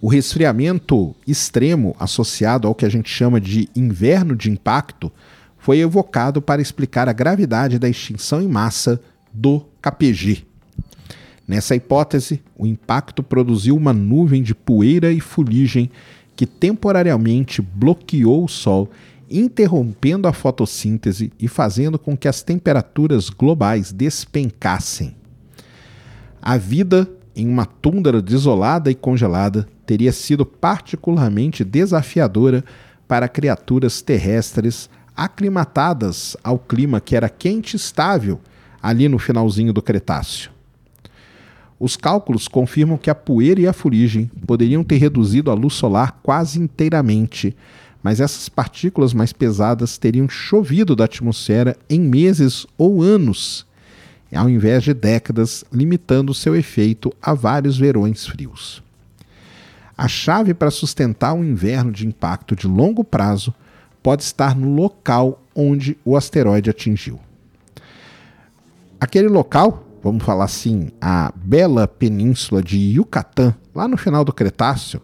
O resfriamento extremo associado ao que a gente chama de inverno de impacto foi evocado para explicar a gravidade da extinção em massa do KPG. Nessa hipótese, o impacto produziu uma nuvem de poeira e fuligem que temporariamente bloqueou o Sol, interrompendo a fotossíntese e fazendo com que as temperaturas globais despencassem. A vida em uma tundra desolada e congelada teria sido particularmente desafiadora para criaturas terrestres aclimatadas ao clima que era quente e estável ali no finalzinho do Cretáceo. Os cálculos confirmam que a poeira e a fuligem poderiam ter reduzido a luz solar quase inteiramente, mas essas partículas mais pesadas teriam chovido da atmosfera em meses ou anos, ao invés de décadas, limitando seu efeito a vários verões frios. A chave para sustentar um inverno de impacto de longo prazo pode estar no local onde o asteroide atingiu. Aquele local vamos falar assim, a bela península de Yucatán, lá no final do Cretáceo,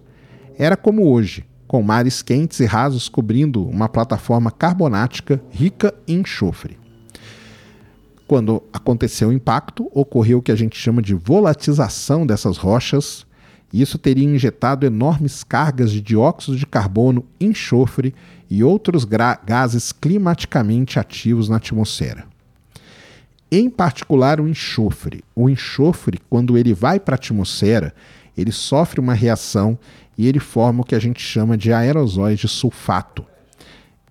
era como hoje, com mares quentes e rasos cobrindo uma plataforma carbonática rica em enxofre. Quando aconteceu o impacto, ocorreu o que a gente chama de volatização dessas rochas, e isso teria injetado enormes cargas de dióxido de carbono, enxofre e outros gases climaticamente ativos na atmosfera em particular o enxofre. O enxofre, quando ele vai para a atmosfera, ele sofre uma reação e ele forma o que a gente chama de aerosóis de sulfato.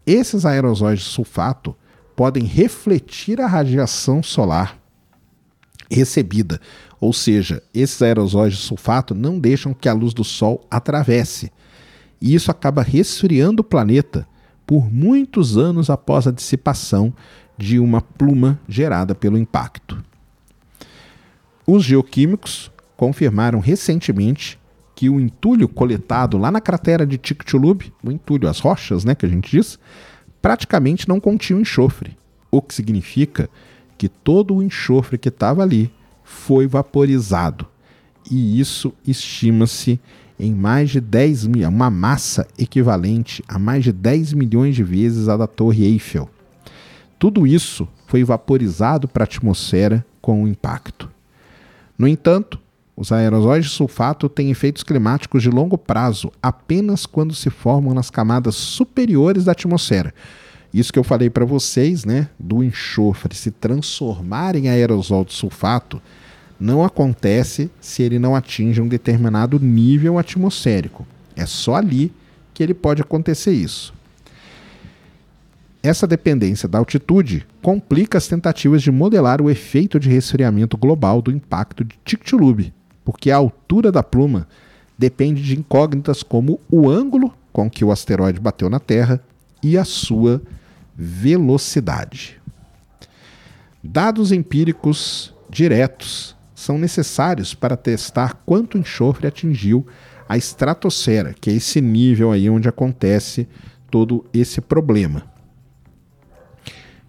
Esses aerosóis de sulfato podem refletir a radiação solar recebida, ou seja, esses aerosóis de sulfato não deixam que a luz do Sol atravesse. E isso acaba resfriando o planeta por muitos anos após a dissipação de uma pluma gerada pelo impacto. Os geoquímicos confirmaram recentemente que o entulho coletado lá na cratera de Chicxulub, o entulho, as rochas, né, que a gente diz, praticamente não continha enxofre, o que significa que todo o enxofre que estava ali foi vaporizado. E isso estima-se em mais de 10 mil, uma massa equivalente a mais de 10 milhões de vezes a da Torre Eiffel. Tudo isso foi vaporizado para a atmosfera com o impacto. No entanto, os aerosóis de sulfato têm efeitos climáticos de longo prazo apenas quando se formam nas camadas superiores da atmosfera. Isso que eu falei para vocês, né, do enxofre se transformar em aerosol de sulfato, não acontece se ele não atinge um determinado nível atmosférico. É só ali que ele pode acontecer isso. Essa dependência da altitude complica as tentativas de modelar o efeito de resfriamento global do impacto de Chicxulub, porque a altura da pluma depende de incógnitas como o ângulo com que o asteroide bateu na Terra e a sua velocidade. Dados empíricos diretos são necessários para testar quanto enxofre atingiu a estratosfera, que é esse nível aí onde acontece todo esse problema.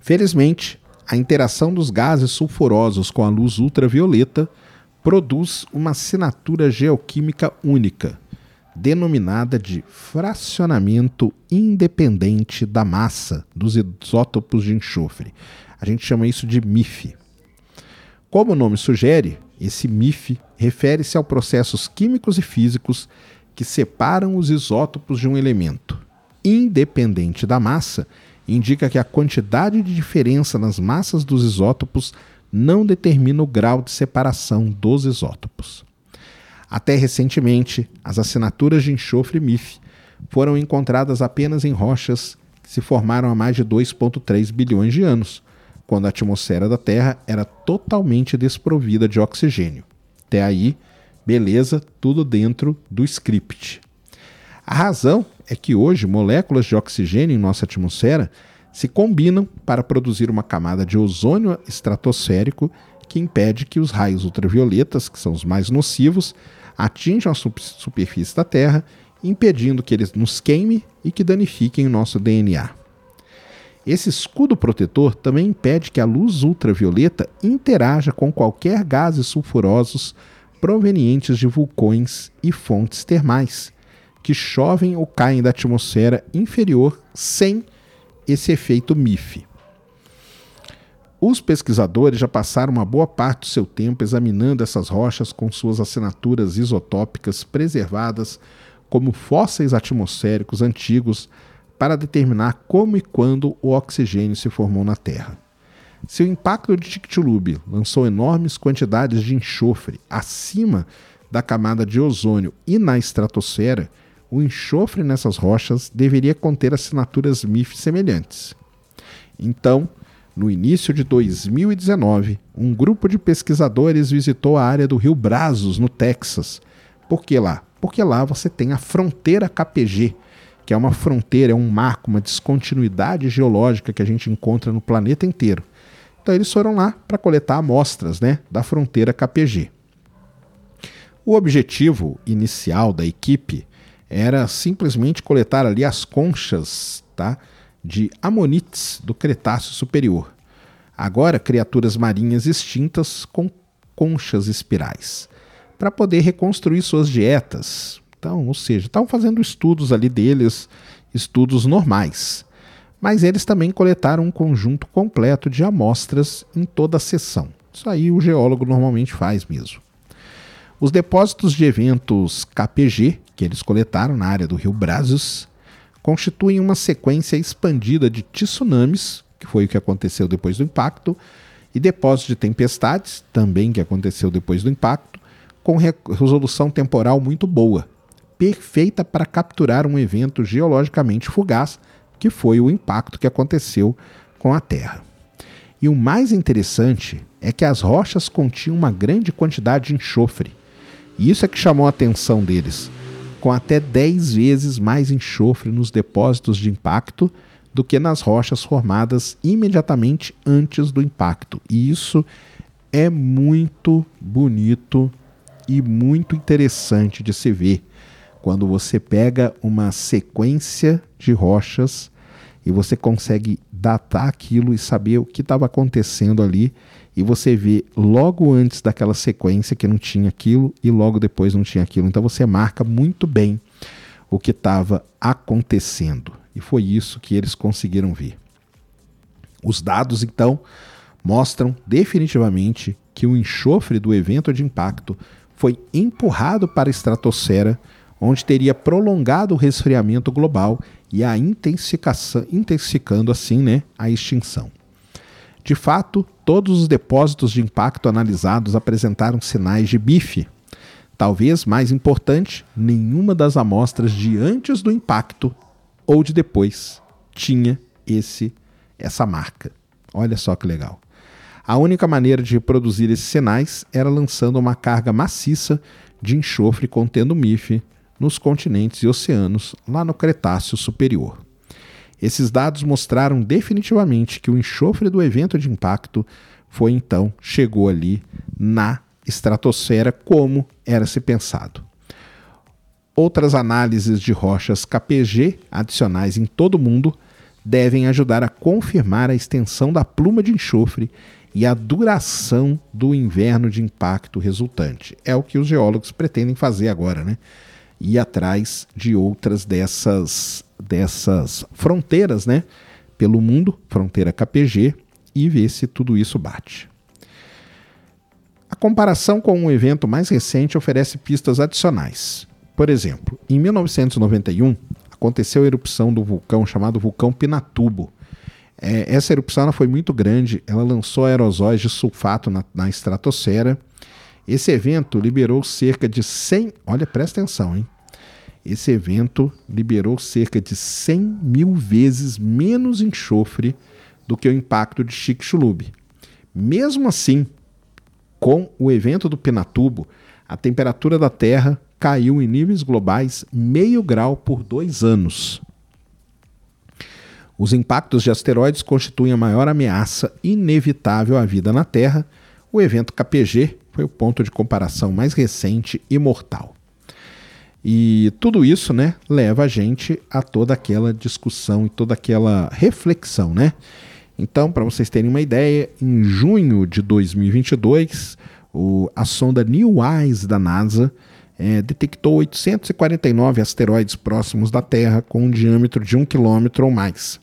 Felizmente, a interação dos gases sulfurosos com a luz ultravioleta produz uma assinatura geoquímica única, denominada de fracionamento independente da massa dos isótopos de enxofre. A gente chama isso de MIF. Como o nome sugere, esse MIF refere-se a processos químicos e físicos que separam os isótopos de um elemento. Independente da massa, indica que a quantidade de diferença nas massas dos isótopos não determina o grau de separação dos isótopos. Até recentemente, as assinaturas de enxofre MIF foram encontradas apenas em rochas que se formaram há mais de 2,3 bilhões de anos, quando a atmosfera da Terra era totalmente desprovida de oxigênio. Até aí, beleza, tudo dentro do script. A razão é que hoje moléculas de oxigênio em nossa atmosfera se combinam para produzir uma camada de ozônio estratosférico que impede que os raios ultravioletas, que são os mais nocivos, atinjam a superfície da Terra, impedindo que eles nos queimem e que danifiquem o nosso DNA. Esse escudo protetor também impede que a luz ultravioleta interaja com qualquer gases sulfurosos provenientes de vulcões e fontes termais, que chovem ou caem da atmosfera inferior sem esse efeito MIF. Os pesquisadores já passaram uma boa parte do seu tempo examinando essas rochas com suas assinaturas isotópicas preservadas como fósseis atmosféricos antigos para determinar como e quando o oxigênio se formou na Terra. Se o impacto de Chicxulub lançou enormes quantidades de enxofre acima da camada de ozônio e na estratosfera, o enxofre nessas rochas deveria conter assinaturas MIF semelhantes. Então, no início de 2019, um grupo de pesquisadores visitou a área do Rio Brazos, no Texas. Por que lá? Porque lá você tem a fronteira KPG, que é uma fronteira, é um marco, uma descontinuidade geológica que a gente encontra no planeta inteiro. Então eles foram lá para coletar amostras né, da fronteira KPG. O objetivo inicial da equipe era simplesmente coletar ali as conchas tá, de amonites do Cretáceo Superior. Agora, criaturas marinhas extintas com conchas espirais, para poder reconstruir suas dietas, então, ou seja, estavam fazendo estudos ali deles, estudos normais. Mas eles também coletaram um conjunto completo de amostras em toda a seção. Isso aí o geólogo normalmente faz mesmo. Os depósitos de eventos KPG, que eles coletaram na área do rio Brazos, constituem uma sequência expandida de tsunamis, que foi o que aconteceu depois do impacto, e depósitos de tempestades, também que aconteceu depois do impacto, com resolução temporal muito boa, perfeita para capturar um evento geologicamente fugaz, que foi o impacto que aconteceu com a Terra. E o mais interessante é que as rochas continham uma grande quantidade de enxofre. E isso é que chamou a atenção deles, com até 10 vezes mais enxofre nos depósitos de impacto do que nas rochas formadas imediatamente antes do impacto. E isso é muito bonito e muito interessante de se ver quando você pega uma sequência de rochas e você consegue datar aquilo e saber o que estava acontecendo ali, e você vê logo antes daquela sequência que não tinha aquilo e logo depois não tinha aquilo. Então você marca muito bem o que estava acontecendo. E foi isso que eles conseguiram ver. Os dados, então, mostram definitivamente que o enxofre do evento de impacto foi empurrado para a estratosfera onde teria prolongado o resfriamento global e a intensificando assim né, a extinção. De fato, todos os depósitos de impacto analisados apresentaram sinais de bife. Talvez mais importante, nenhuma das amostras de antes do impacto ou de depois tinha esse essa marca. Olha só que legal. A única maneira de reproduzir esses sinais era lançando uma carga maciça de enxofre contendo MIF nos continentes e oceanos lá no Cretáceo Superior. Esses dados mostraram definitivamente que o enxofre do evento de impacto foi então chegou ali na estratosfera como era se pensado. Outras análises de rochas KPG adicionais em todo o mundo devem ajudar a confirmar a extensão da pluma de enxofre e a duração do inverno de impacto resultante. É o que os geólogos pretendem fazer agora, né? ir atrás de outras dessas, dessas fronteiras, né? Pelo mundo, fronteira KPG, e ver se tudo isso bate. A comparação com um evento mais recente oferece pistas adicionais. Por exemplo, em 1991 aconteceu a erupção do vulcão chamado vulcão Pinatubo. É, essa erupção foi muito grande, ela lançou aerosóis de sulfato na, na estratosfera. Esse evento liberou cerca de 100, olha, presta atenção, hein? Esse evento liberou cerca de 100 mil vezes menos enxofre do que o impacto de Chicxulub. Mesmo assim, com o evento do Pinatubo, a temperatura da Terra caiu em níveis globais meio grau por dois anos. Os impactos de asteroides constituem a maior ameaça inevitável à vida na Terra. O evento KPG foi o ponto de comparação mais recente e mortal. E tudo isso, né, leva a gente a toda aquela discussão e toda aquela reflexão, né? Então, para vocês terem uma ideia, em junho de 2022, o, a sonda New Eyes da NASA é, detectou 849 asteroides próximos da Terra com um diâmetro de um quilômetro ou mais.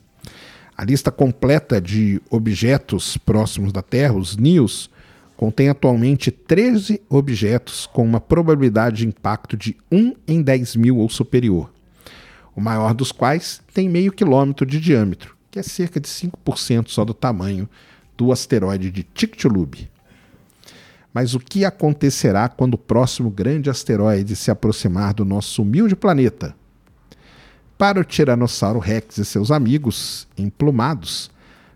A lista completa de objetos próximos da Terra, os NIOS, contém atualmente 13 objetos com uma probabilidade de impacto de 1 em 10 mil ou superior, o maior dos quais tem meio quilômetro de diâmetro, que é cerca de 5% só do tamanho do asteroide de Chicxulub. Mas o que acontecerá quando o próximo grande asteroide se aproximar do nosso humilde planeta? Para o Tiranossauro Rex e seus amigos, emplumados,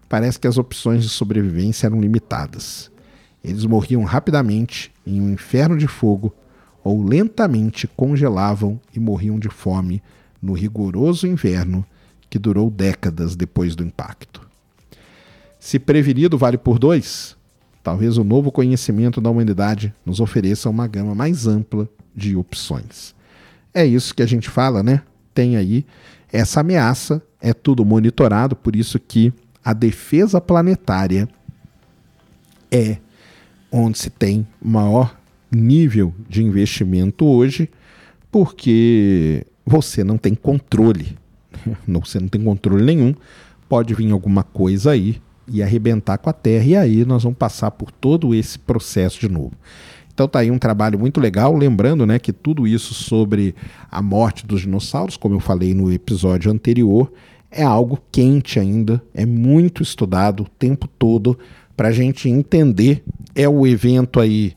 parece que as opções de sobrevivência eram limitadas. Eles morriam rapidamente em um inferno de fogo ou lentamente congelavam e morriam de fome no rigoroso inverno que durou décadas depois do impacto. Se prevenido vale por dois, Talvez o novo conhecimento da humanidade nos ofereça uma gama mais ampla de opções. É isso que a gente fala, né? Tem aí essa ameaça, é tudo monitorado, por isso que a defesa planetária é onde se tem maior nível de investimento hoje, porque você não tem controle. Você não tem controle nenhum. Pode vir alguma coisa aí e arrebentar com a Terra, e aí nós vamos passar por todo esse processo de novo. Então tá aí um trabalho muito legal, lembrando né, que tudo isso sobre a morte dos dinossauros, como eu falei no episódio anterior, é algo quente ainda, é muito estudado o tempo todo para a gente entender. É o evento aí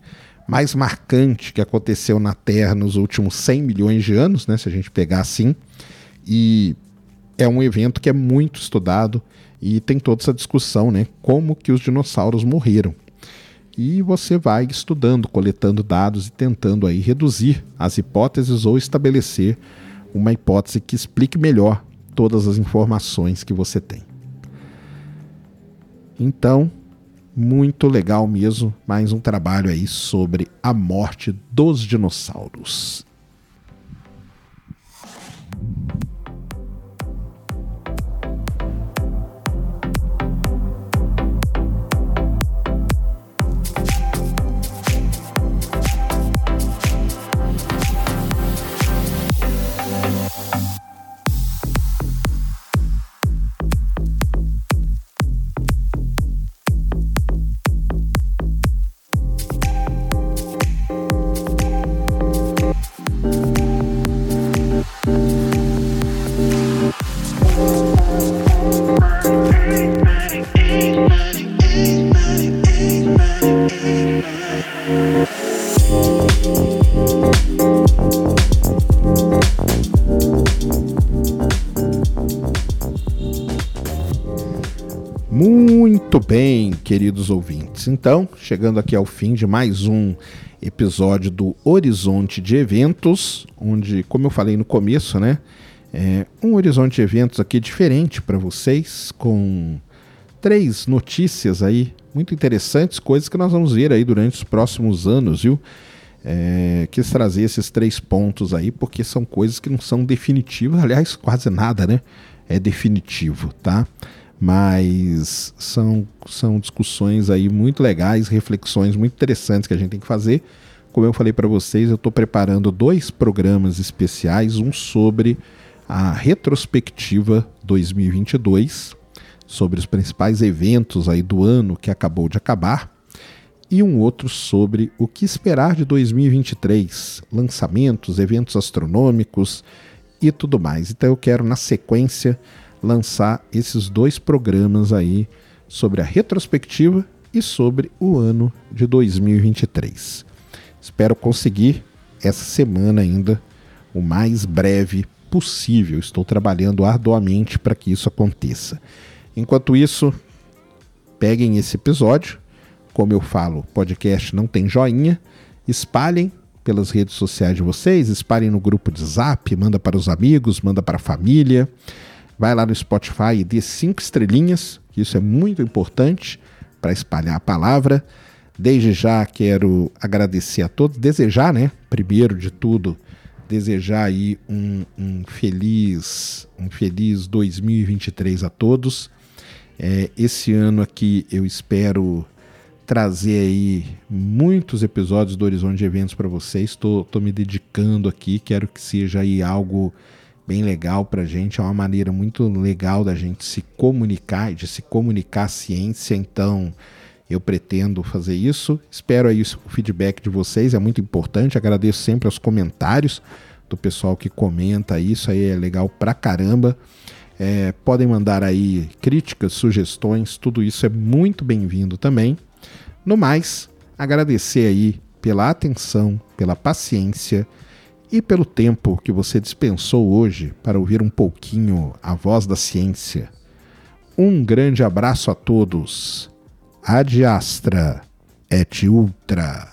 mais marcante que aconteceu na Terra nos últimos 100 milhões de anos, né, se a gente pegar assim, e é um evento que é muito estudado e tem toda essa discussão, né? Como que os dinossauros morreram. E você vai estudando, coletando dados e tentando aí reduzir as hipóteses ou estabelecer uma hipótese que explique melhor todas as informações que você tem. Então, muito legal mesmo, mais um trabalho aí sobre a morte dos dinossauros. Queridos ouvintes. Então, chegando aqui ao fim de mais um episódio do Horizonte de Eventos, onde, como eu falei no começo, né, é um horizonte de eventos aqui diferente para vocês, com três notícias aí muito interessantes, coisas que nós vamos ver aí durante os próximos anos, viu? É, quis trazer esses três pontos aí, porque são coisas que não são definitivas, aliás, quase nada, né? É definitivo, tá? Mas são, são discussões aí muito legais, reflexões muito interessantes que a gente tem que fazer. Como eu falei para vocês, eu estou preparando dois programas especiais, um sobre a retrospectiva 2022, sobre os principais eventos aí do ano que acabou de acabar, e um outro sobre o que esperar de 2023, lançamentos, eventos astronômicos e tudo mais. Então eu quero na sequência lançar esses dois programas aí sobre a retrospectiva e sobre o ano de 2023. Espero conseguir essa semana ainda o mais breve possível. Estou trabalhando arduamente para que isso aconteça. Enquanto isso, peguem esse episódio. Como eu falo, podcast não tem joinha. Espalhem pelas redes sociais de vocês, espalhem no grupo de zap, manda para os amigos, manda para a família. Vai lá no Spotify e dê cinco estrelinhas, que isso é muito importante para espalhar a palavra. Desde já quero agradecer a todos, desejar, né, primeiro de tudo, desejar aí um, um feliz um feliz 2023 a todos. É, esse ano aqui eu espero trazer aí muitos episódios do Horizonte de Eventos para vocês. Estou me dedicando aqui, quero que seja aí algo bem legal para a gente. É uma maneira muito legal da gente se comunicar, de se comunicar ciência. Então eu pretendo fazer isso. Espero aí o feedback de vocês, é muito importante. Agradeço sempre os comentários do pessoal que comenta isso aí, é legal pra caramba. É, podem mandar aí críticas, sugestões, tudo isso é muito bem-vindo também. No mais, agradecer aí pela atenção, pela paciência e pelo tempo que você dispensou hoje para ouvir um pouquinho a voz da ciência. Um grande abraço a todos. Ad Astra et Ultra.